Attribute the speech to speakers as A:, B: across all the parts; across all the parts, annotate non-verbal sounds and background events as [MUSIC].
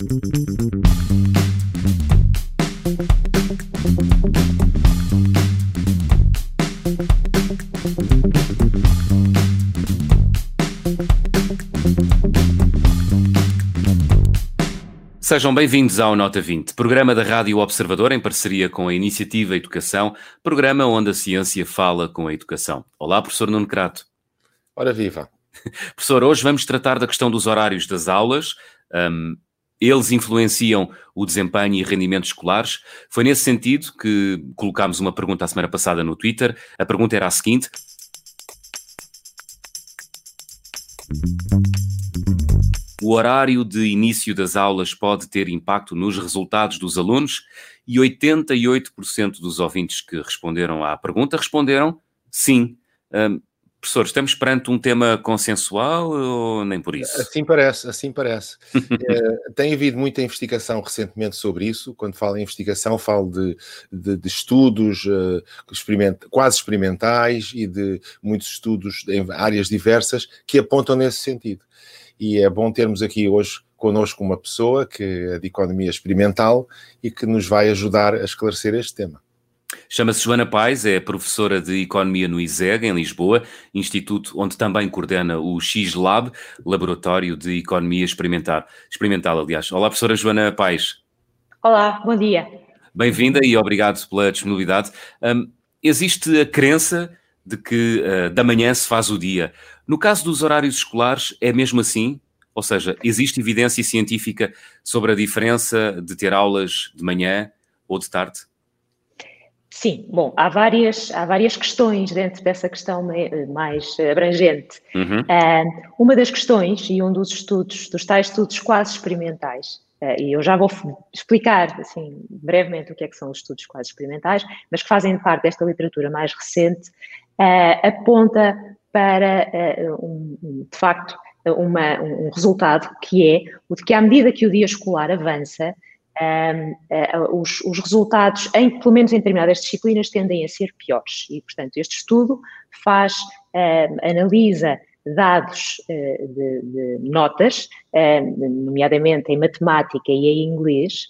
A: Sejam bem-vindos ao Nota 20, programa da Rádio Observador em parceria com a Iniciativa Educação, programa onde a ciência fala com a educação. Olá, professor Nuno Crato.
B: Ora viva. [LAUGHS]
A: Professor, hoje vamos tratar da questão dos horários das aulas. Um, eles influenciam o desempenho e rendimento escolares. Foi nesse sentido que colocámos uma pergunta a semana passada no Twitter. A pergunta era a seguinte: o horário de início das aulas pode ter impacto nos resultados dos alunos e 88% dos ouvintes que responderam à pergunta responderam sim. Um, professor, estamos perante um tema consensual ou nem por isso?
B: Assim parece, assim parece. é, [LAUGHS] tem havido muita investigação recentemente sobre isso. Quando falo em investigação, falo de, de, de estudos uh, experiment, quase experimentais e de muitos estudos em áreas diversas que apontam nesse sentido e é bom termos aqui hoje connosco uma pessoa que é de economia experimental e que nos vai ajudar a esclarecer este tema.
A: Chama-se Joana Pais, é professora de Economia no ISEG, em Lisboa, instituto onde também coordena o X-Lab, Laboratório de Economia Experimental. Experimental, aliás. Olá, professora Joana Pais.
C: Olá, bom dia.
A: Bem-vinda e obrigado pela disponibilidade. Um, existe a crença de que uh, da manhã se faz o dia. No caso dos horários escolares, é mesmo assim? Ou seja, existe evidência científica sobre a diferença de ter aulas de manhã ou de tarde?
C: Sim, bom, há várias, há várias questões dentro dessa questão mais abrangente. Uhum. Uh, uma das questões, e um dos estudos, dos tais estudos quase experimentais, uh, e eu já vou explicar, assim, brevemente o que é que são os estudos quase experimentais, mas que fazem parte desta literatura mais recente, uh, aponta para, um, de facto, uma, um resultado que é o de que à medida que o dia escolar avança, uh, os, os, resultados, em, pelo menos em determinadas disciplinas, tendem a ser piores. E, portanto, este estudo faz, analisa dados uh, de, de, notas, nomeadamente em matemática e em inglês,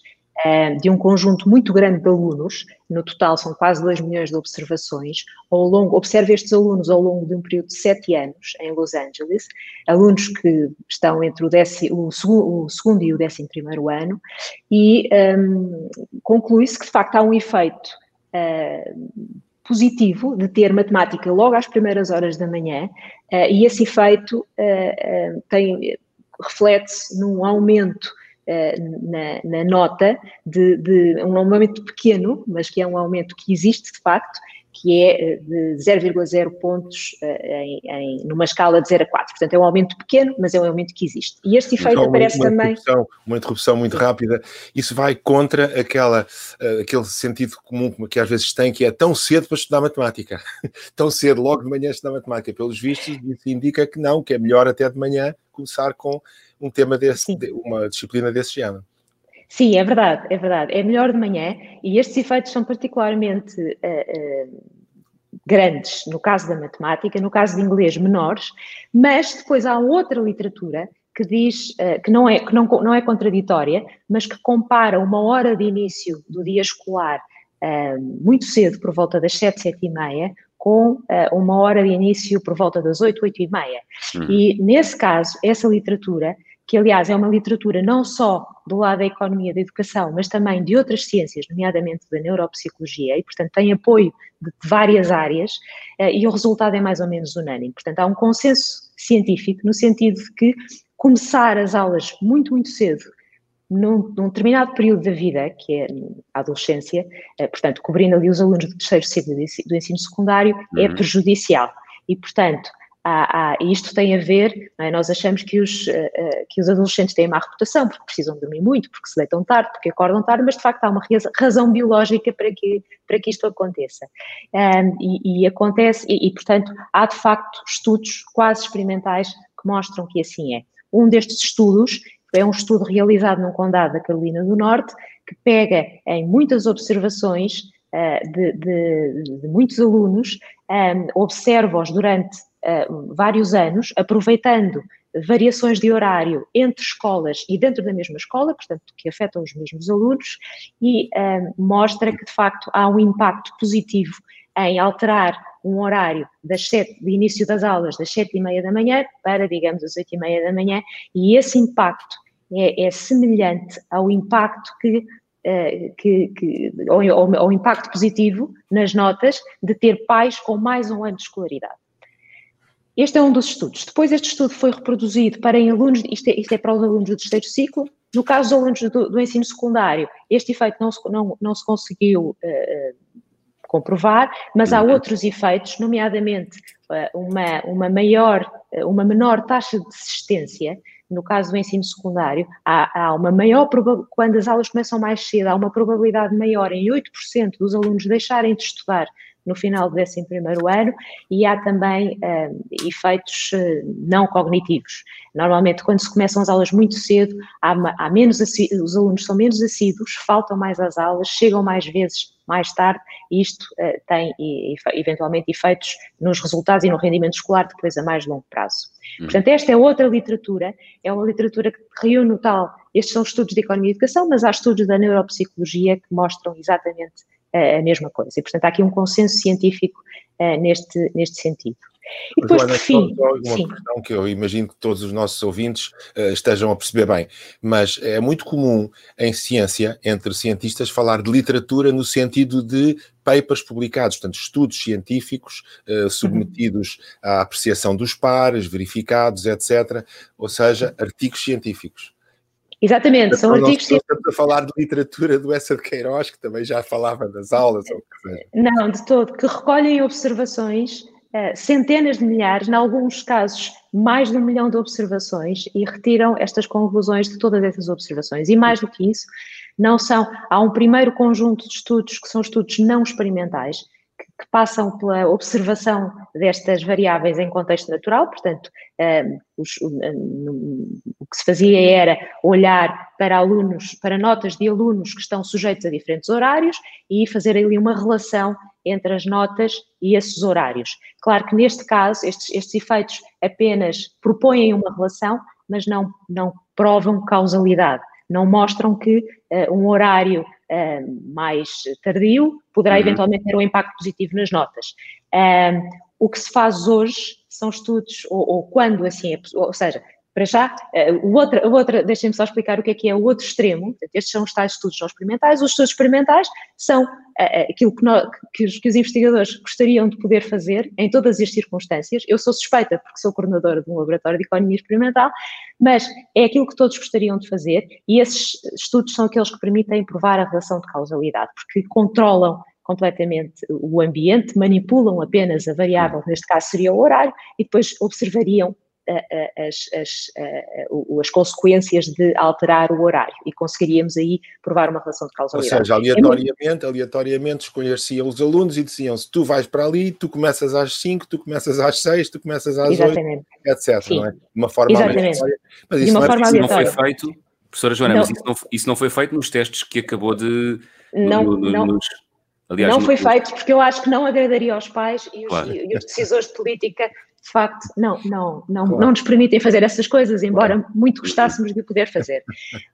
C: de um conjunto muito grande de alunos, no total são quase 2 milhões de observações, ao longo, observe estes alunos ao longo de um período de 7 anos em Los Angeles, alunos que estão entre o, décimo, o, segundo, o segundo, e o décimo primeiro ano, e um, conclui-se que de facto há um efeito uh, positivo de ter matemática logo às primeiras horas da manhã, uh, e esse efeito uh, reflete-se num aumento eh, na, na, nota de, de, um aumento pequeno, mas que é um aumento que existe de facto, que é eh, de 0,0 pontos eh, em, em, numa escala de 0 a 4. Portanto, é um aumento pequeno, mas é um aumento que existe. E este efeito então, aparece
B: uma
C: também.
B: Uma interrupção muito rápida. Isso vai contra aquela, aquele sentido comum que às vezes tem, que é tão cedo para estudar matemática. [LAUGHS] tão cedo, logo de manhã, estudar matemática. Pelos vistos, isso indica que não, que é melhor até de manhã começar com um tema desse, uma disciplina desse género.
C: Sim, é verdade, é verdade. É melhor de manhã e estes efeitos são particularmente uh, uh, grandes no caso da matemática, no caso de inglês menores, mas depois há outra literatura que diz uh, que, não é, que não, não é contraditória, mas que compara uma hora de início do dia escolar muito cedo, por volta das sete, sete e meia, com uh, uma hora de início por volta das oito, oito e meia. Uhum. E nesse caso, essa literatura que aliás é uma literatura não só do lado da economia da educação, mas também de outras ciências, nomeadamente da neuropsicologia, e portanto tem apoio de várias áreas, eh, e o resultado é mais ou menos unânime. Portanto, há um consenso científico no sentido de que começar as aulas muito, muito cedo, num, num determinado período da vida, que é a adolescência, eh, portanto, cobrindo ali os alunos do terceiro ciclo do ensino secundário, é uhum. prejudicial. E, portanto, Há, há, isto tem a ver, é? nós achamos que os, uh, que os adolescentes têm má reputação porque precisam dormir muito, porque se deitam tarde, porque acordam tarde, mas de facto há uma razão biológica para que, para que isto aconteça. Um, e, e, acontece, e, e, portanto há de facto estudos quase experimentais que mostram que assim é. Um destes estudos é um estudo realizado num condado da Carolina do Norte que pega em muitas observações uh, de, de, de, muitos alunos, um, observa-os durante uh, vários anos, aproveitando variações de horário entre escolas e dentro da mesma escola, portanto, que afetam os mesmos alunos, e mostra que, de facto, há um impacto positivo em alterar um horário das sete, de início das aulas das sete e meia da manhã para, digamos, as oito e meia da manhã, e esse impacto é, é semelhante ao impacto que Uh, que, que ou, ou, impacto positivo nas notas de ter pais com mais um ano de escolaridade. Este é um dos estudos. Depois este estudo foi reproduzido para alunos, isto é, isto é para os alunos do terceiro ciclo, no caso dos alunos do, do ensino secundário, este efeito não se, não, não se conseguiu uh, comprovar, mas há uhum. outros efeitos, nomeadamente uh, uma, uma maior, uma menor taxa de desistência, no caso do ensino secundário, há, há uma maior quando as aulas começam mais cedo, há uma probabilidade maior em 8% dos alunos deixarem de estudar no final do 11 ano e há também uh, efeitos uh, não cognitivos. Normalmente, quando se começam as aulas muito cedo, há, há menos os alunos são menos assíduos, faltam mais às aulas, chegam mais vezes mais tarde, e isto uh, tem e, eventualmente efeitos nos resultados e no rendimento escolar depois a mais longo prazo. Hum. Portanto, esta é outra literatura, é uma literatura que reúne o tal, estes são estudos de economia e educação, mas há estudos da neuropsicologia que mostram exatamente a mesma coisa. E, portanto, há aqui um consenso científico uh, neste, neste sentido.
B: E depois, Joana, por fim, uma sim. questão que eu imagino que todos os nossos ouvintes uh, estejam a perceber bem, mas é muito comum em ciência, entre cientistas, falar de literatura no sentido de papers publicados, portanto, estudos científicos uh, submetidos uhum. à apreciação dos pares, verificados, etc., ou seja, artigos científicos.
C: Exatamente, são artigos científicos.
B: Estamos a falar de literatura do Essa de Queiroz, que também já falava das aulas, ou o que seja.
C: Não, de todo, que recolhem observações, uh, centenas de milhares, em alguns casos mais de um milhão de observações, e retiram estas conclusões de todas essas observações. E mais do que isso, não são. Há um primeiro conjunto de estudos que são estudos não experimentais, que passam pela observação destas variáveis em contexto natural, portanto, um, os, um, o que se fazia era olhar para alunos, para notas de alunos que estão sujeitos a diferentes horários e fazer ali uma relação entre as notas e esses horários. Claro que neste caso, estes, estes efeitos apenas propõem uma relação, mas não, não provam causalidade, não mostram que uh, um horário uh, mais tardio poderá uhum. eventualmente ter um impacto positivo nas notas. Uh, o que se faz hoje são estudos, ou, ou quando assim é, ou seja, para já, uh, o outro, o outro deixem-me só explicar o que é que é o outro extremo. Estes são os tais estudos não experimentais. Os estudos experimentais são uh, aquilo que, nós, que, os, que, os, investigadores gostariam de poder fazer em todas as circunstâncias. Eu sou suspeita porque sou coordenadora de um laboratório de economia experimental, mas é aquilo que todos gostariam de fazer e esses estudos são aqueles que permitem provar a relação de causalidade, porque controlam completamente o ambiente, manipulam apenas a variável, neste caso seria o horário, e depois observariam as, as, as, consequências de alterar o horário e conseguiríamos aí provar uma relação de causalidade.
B: Ou seja, aleatoriamente, aleatoriamente escolher-se os alunos e diziam-se tu vais para ali, tu começas às 5, tu começas às 6, tu começas às Exatamente. 8, etc. Sim. Não é? De uma forma
C: Exatamente. aleatória.
A: Mas isso, não, é não, foi feito, professora Joana, não. mas isso não, isso não foi feito nos testes que acabou de...
C: Não, no, no, não. Aliás, não foi no... feito porque eu acho que não agradaria aos pais e os, claro. e os decisores de política de facto, não, não, não, claro. não nos permitem fazer essas coisas, embora claro. muito gostássemos de poder fazer.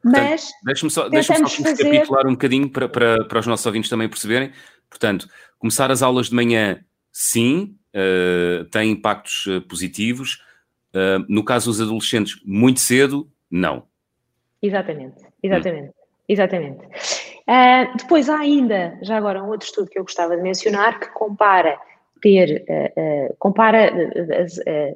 C: Mas.
A: Deixa-me só, deixa só fazer... recapitular um bocadinho para, para, para os nossos ouvintes também perceberem. Portanto, começar as aulas de manhã, sim, uh, tem impactos uh, positivos. Uh, no caso dos adolescentes, muito cedo, não.
C: Exatamente, exatamente, hum. exatamente. Uh, depois há ainda, já agora, um outro estudo que eu gostava de mencionar que compara ter, uh, uh, compara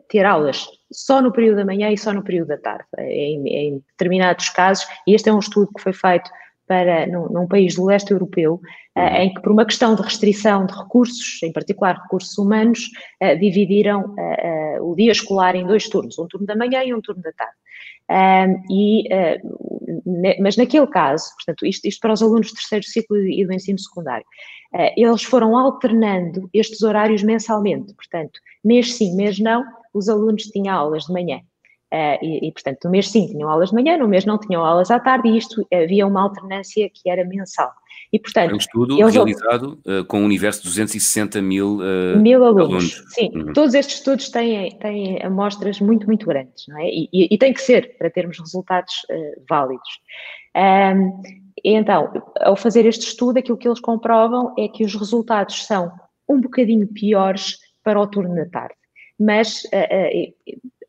C: ter aulas só no período da manhã e só no período da tarde, em, em determinados casos, e este é um estudo que foi feito para, num, num país do leste europeu, uhum. em que por uma questão de restrição de recursos, em particular recursos humanos, dividiram o dia escolar em dois turnos, um turno da manhã e um turno da tarde. E, mas naquele caso, portanto, isto, isto para os alunos do terceiro ciclo e do ensino secundário, eh, eles foram alternando estes horários mensalmente, portanto, mês sim, mês não, os alunos tinham aulas de manhã. Uh, e, e, portanto, no mês sim tinham aulas de manhã, no mês não tinham aulas à tarde, e isto havia uma alternância que era mensal.
A: E, portanto, é um estudo realizado uh, com um universo de 260 mil, uh,
C: mil alunos. alunos. Sim, uhum. todos estes estudos têm, têm amostras muito, muito grandes, não é? E, e, e tem que ser para termos resultados uh, válidos. Um, então, ao fazer este estudo, aquilo que eles comprovam é que os resultados são um bocadinho piores para o turno da tarde. Mas,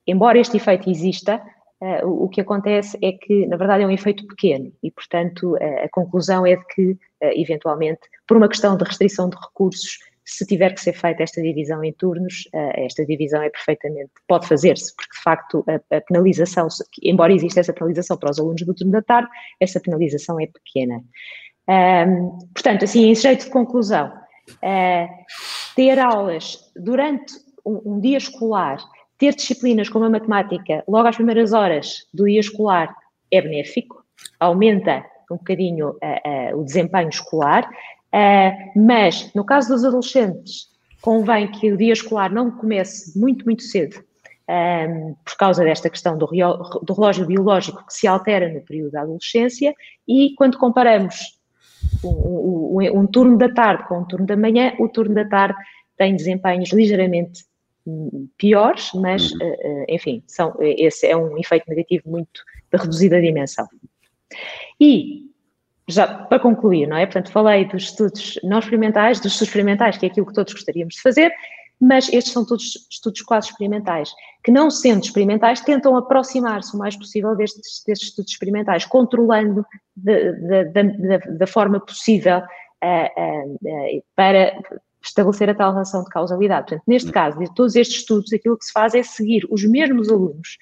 C: embora este efeito exista, Uh, o, que acontece é que, na verdade, é um efeito pequeno e, portanto, uh, a conclusão é de que, uh, eventualmente, por uma questão de restrição de recursos, se tiver que ser feita esta divisão em turnos, esta divisão é perfeitamente, pode fazer-se, porque de facto a, penalização, embora exista essa penalização para os alunos do turno da tarde, essa penalização é pequena. Portanto, assim, em jeito de conclusão, ter aulas durante um dia escolar ter disciplinas como a matemática logo às primeiras horas do dia escolar é benéfico, aumenta um bocadinho uh, uh, o desempenho escolar, uh, mas no caso dos adolescentes, convém que o dia escolar não comece muito, muito cedo, um, por causa desta questão do, do relógio biológico que se altera no período da adolescência, e quando comparamos um, um, um, turno da tarde com um turno da manhã, o turno da tarde tem desempenhos ligeiramente piores, mas, uhum. uh, enfim, são, esse é um efeito negativo muito de reduzida dimensão. E, já para concluir, não é? Portanto, falei dos estudos não experimentais, dos estudos experimentais, que é aquilo que todos gostaríamos de fazer, mas estes são todos estudos quase experimentais, que não sendo experimentais, tentam aproximar-se o mais possível destes, destes estudos experimentais, controlando da forma possível uh, uh, para estabelecer a tal relação de causalidade. Portanto, neste caso, de todos estes estudos, aquilo que se faz é seguir os mesmos alunos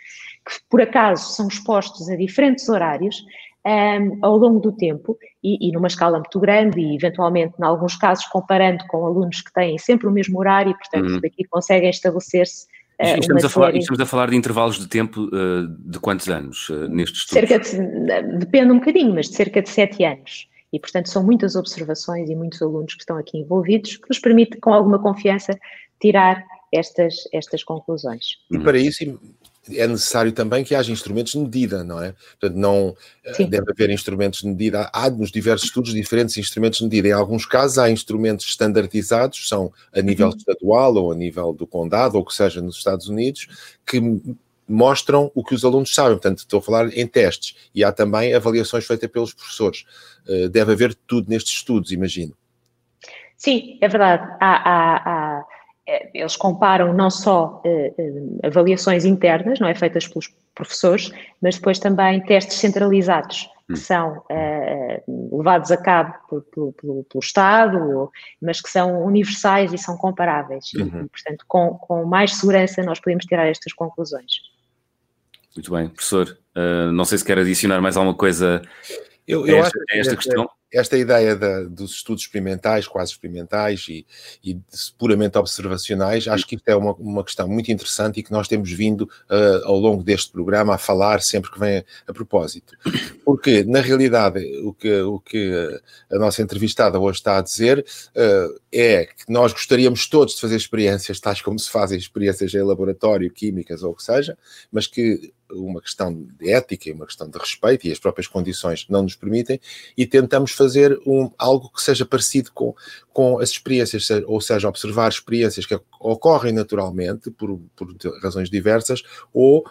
C: que, por acaso, são expostos a diferentes horários um, ao longo do tempo e, e, numa escala muito grande e, eventualmente, em alguns casos, comparando com alunos que têm sempre o mesmo horário e, portanto, uhum. daqui conseguem estabelecer-se
A: Uh, estamos, a falar, estamos a falar de intervalos de tempo uh, de quantos anos uh, nestes estudos?
C: Cerca de, depende um bocadinho, mas de cerca de sete anos. E, portanto, são muitas observações e muitos alunos que estão aqui envolvidos que nos permite, com alguma confiança, tirar estas, estas conclusões.
B: E para isso é necessário também que haja instrumentos de medida, não é? Portanto, não eh, Sim. deve haver instrumentos de medida. Há nos diversos estudos diferentes instrumentos de medida. Em alguns casos há instrumentos standardizados, são a nível uhum. estadual ou a nível do condado, ou que seja nos Estados Unidos, que mostram o que os alunos sabem. Portanto, estou a falar em testes e há também avaliações feitas pelos professores. Uh, deve haver tudo nestes estudos, imagino.
C: Sim, é verdade. Há, há, há, é, eles comparam não só uh, avaliações internas, não é, feitas pelos professores, mas depois também testes centralizados que hum. são uh, levados a cabo pelo, pelo, pelo, Estado, mas que são universais e são comparáveis. Uhum. E, portanto, com, com mais segurança nós podemos tirar estas conclusões.
A: Muito bem, professor. Uh, não sei se quer adicionar mais alguma coisa
B: eu, eu a esta, acho que esta questão. Esta ideia da, dos estudos experimentais, quase experimentais e, e puramente observacionais, acho que isto é uma, uma questão muito interessante e que nós temos vindo uh, ao longo deste programa a falar sempre que vem a, a, propósito. Porque, na realidade, o que, o que a nossa entrevistada hoje está a dizer uh, é que nós gostaríamos todos de fazer experiências, tais como se fazem experiências em laboratório, químicas ou o que seja, mas que uma questão de ética uma questão de respeito e as próprias condições não nos permitem e tentamos fazer um, algo que seja parecido com, com as experiências, ou seja, observar experiências que ocorrem naturalmente por, por razões diversas ou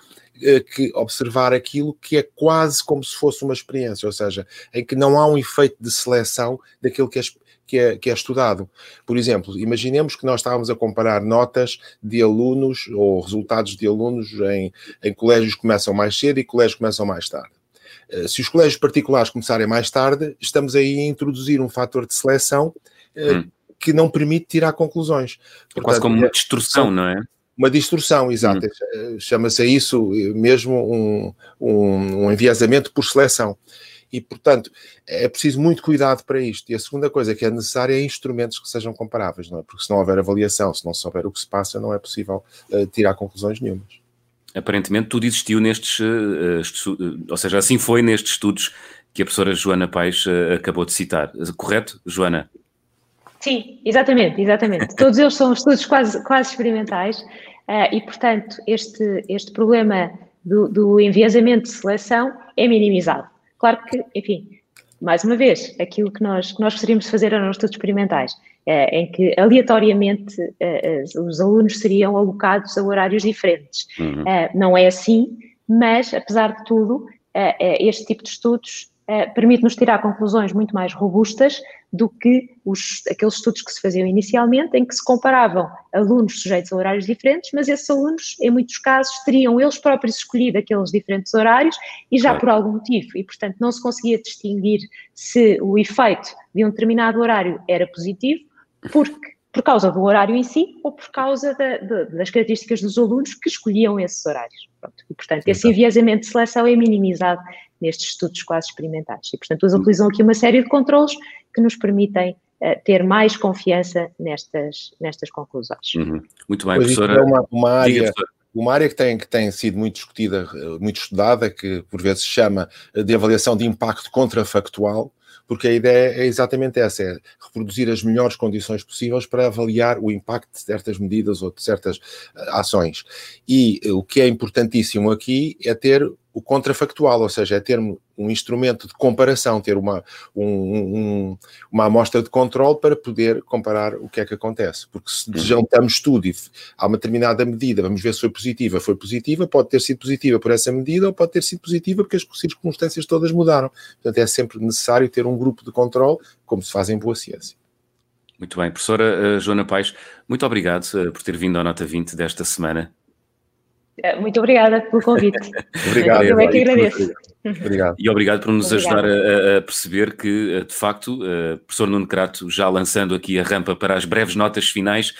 B: eh, que observar aquilo que é quase como se fosse uma experiência, ou seja, em que não há um efeito de seleção daquilo que é que é, que é estudado. Por exemplo, imaginemos que nós estávamos a comparar notas de alunos ou resultados de alunos em, em colégios que começam mais cedo e colégios que começam mais tarde. Eh, se os colégios particulares começarem mais tarde, estamos aí a introduzir um fator de seleção eh, hum. que não permite tirar conclusões.
A: Portanto, é quase como uma distorção, não é?
B: Uma distorção, exato. Hum. Chama-se a isso mesmo um, um, um enviesamento por seleção e, portanto, é preciso muito cuidado para isto. E a segunda coisa que é necessária é instrumentos que sejam comparáveis, não é? Porque se não houver avaliação, se não souber o que se passa, não é possível uh, tirar conclusões nenhumas.
A: Aparentemente tudo existiu nestes, uh, uh, ou seja, assim foi nestes estudos que a professora Joana Paes acabou de citar. Correto, Joana?
C: Sim, exatamente, exatamente. Todos eles são estudos quase, quase experimentais e, portanto, este, este problema do, do enviesamento de seleção é minimizado. Claro que, enfim, mais uma vez, aquilo que nós, que nós gostaríamos de fazer eram estudos experimentais, é, em que aleatoriamente é, os alunos seriam alocados a horários diferentes. Uhum. É, não é assim, mas, apesar de tudo, este tipo de estudos permite-nos tirar conclusões muito mais robustas do que os, aqueles estudos que se faziam inicialmente, em que se comparavam alunos sujeitos a horários diferentes, mas esses alunos, em muitos casos, teriam eles próprios escolhido aqueles diferentes horários e já por algum motivo, e portanto não se conseguia distinguir se o efeito de um determinado horário era positivo, porque por causa do horário em si ou por causa da, da, das características dos alunos que escolhiam esses horários. Pronto. E, portanto, Sim, esse enviesamento de seleção é minimizado nestes estudos quase experimentais. E, portanto, eles utilizam aqui uma série de controles que nos permitem uh, ter mais confiança nestas, nestas conclusões.
A: Uhum. Muito bem, pois professora. É
B: uma, uma área, uma área que tem, que tem sido muito discutida, eh, muito estudada, que por vezes se chama de avaliação de impacto contrafactual, porque a ideia é exatamente essa: é reproduzir as melhores condições possíveis para avaliar o impacto de certas medidas ou de certas eh, ações. E o que é importantíssimo aqui é ter o contrafactual, ou seja, é ter um instrumento de comparação, ter uma, um, um, uma amostra de controle para poder comparar o que é que acontece. Porque se uhum. juntamos tudo e há uma determinada medida, vamos ver se foi positiva, foi positiva, pode ter sido positiva por essa medida ou pode ter sido positiva porque as circunstâncias todas mudaram. Portanto, é sempre necessário ter um grupo de controle, como se faz em boa ciência.
A: Muito bem, professora uh, Joana Paes, muito obrigado uh, por ter vindo à Nota 20 desta semana.
C: Eh, muito obrigada pelo convite. [LAUGHS]
B: obrigado.
C: Eu é que agradeço.
A: Obrigado. E obrigado por nos ajudar a, a, perceber que, eh, de facto, uh, professor Nuno Crato, já lançando aqui a rampa para as breves notas finais,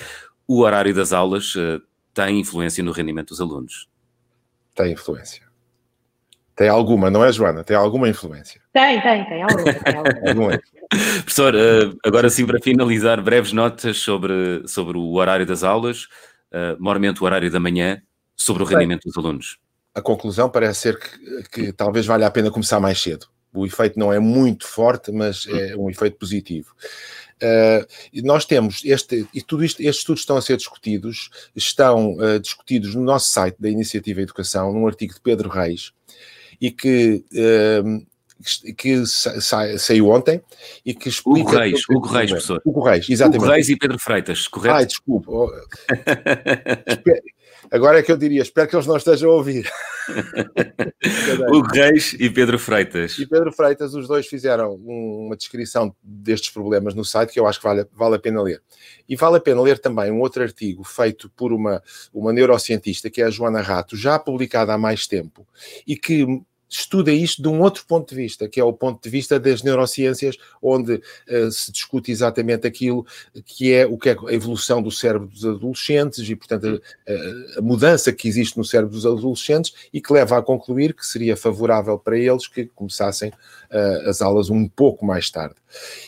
A: o horário das aulas uh, tem influência no rendimento dos alunos.
B: Tem influência. Tem alguma, não é, Joana? Tem alguma influência?
C: Tem, tem, tem alguma. Tem alguma. [LAUGHS]
A: Professor, uh, agora sim, para finalizar, breves notas sobre, sobre o horário das aulas, uh, mormente o horário da manhã, sobre o rendimento Bem, dos alunos?
B: A conclusão parece ser que, que talvez valha a pena começar mais cedo. O efeito não é muito forte, mas é um efeito positivo. Uh, nós temos este, e tudo isto, estes estudos estão a ser discutidos, estão uh, discutidos no nosso site da Iniciativa Educação, num artigo de Pedro Reis, e que, uh, que sa, saiu ontem e que explica.
A: Hugo Reis, Hugo Reis, professor.
B: Hugo Reis, exatamente.
A: Hugo Reis e Pedro Freitas, correto?
B: Ai, desculpa. [LAUGHS] Agora é que eu diria, espero que eles não estejam a ouvir. [LAUGHS]
A: o Reis e Pedro Freitas.
B: E Pedro Freitas, os dois fizeram uma descrição destes problemas no site que eu acho que vale, vale a pena ler. E vale a pena ler também um outro artigo feito por uma, uma neurocientista, que é a Joana Rato, já publicada há mais tempo, e que estuda isto de um outro ponto de vista, que é o ponto de vista das neurociências, onde uh, se discute exatamente aquilo que é o que é a evolução do cérebro dos adolescentes e, portanto, a, a, mudança que existe no cérebro dos adolescentes e que leva a concluir que seria favorável para eles que começassem uh, as aulas um pouco mais tarde.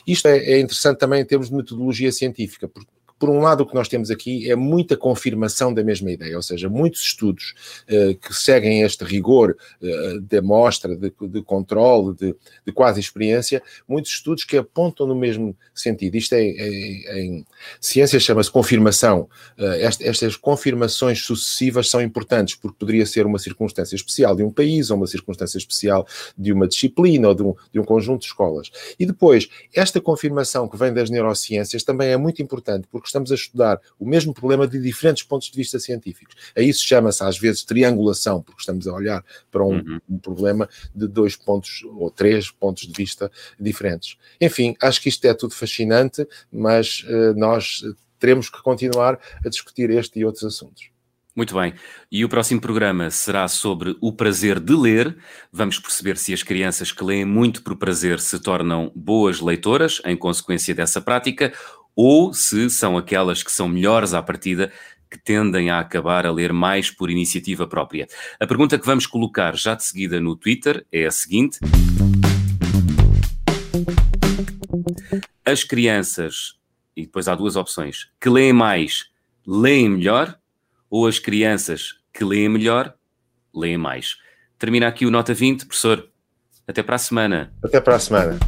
B: Isto é, é interessante também em termos de metodologia científica, porque por um lado, o que nós temos aqui é muita confirmação da mesma ideia, ou seja, muitos estudos uh, que seguem este rigor uh, de amostra, de, de controle, de, de, quase experiência, muitos estudos que apontam no mesmo sentido. Isto é, é em ciência chama-se confirmação. Uh, est, estas confirmações sucessivas são importantes, porque poderia ser uma circunstância especial de um país, ou uma circunstância especial de uma disciplina, ou de um, de um conjunto de escolas. E depois, esta confirmação que vem das neurociências também é muito importante, porque estamos a estudar o mesmo problema de diferentes pontos de vista científicos. A isso chama-se às vezes triangulação, porque estamos a olhar para um, uhum. um, problema de dois pontos ou três pontos de vista diferentes. Enfim, acho que isto é tudo fascinante, mas uh, nós teremos que continuar a discutir este e outros assuntos.
A: Muito bem. E o próximo programa será sobre o prazer de ler. Vamos perceber se as crianças que leem muito por prazer se tornam boas leitoras em consequência dessa prática ou se são aquelas que são melhores à partida que tendem a acabar a ler mais por iniciativa própria. A pergunta que vamos colocar já de seguida no Twitter é a seguinte: As crianças, e depois há duas opções, que leem mais, leem melhor, ou as crianças que leem melhor, leem mais. Termina aqui o Nota 20, professor. Até para a semana.
B: Até para a semana.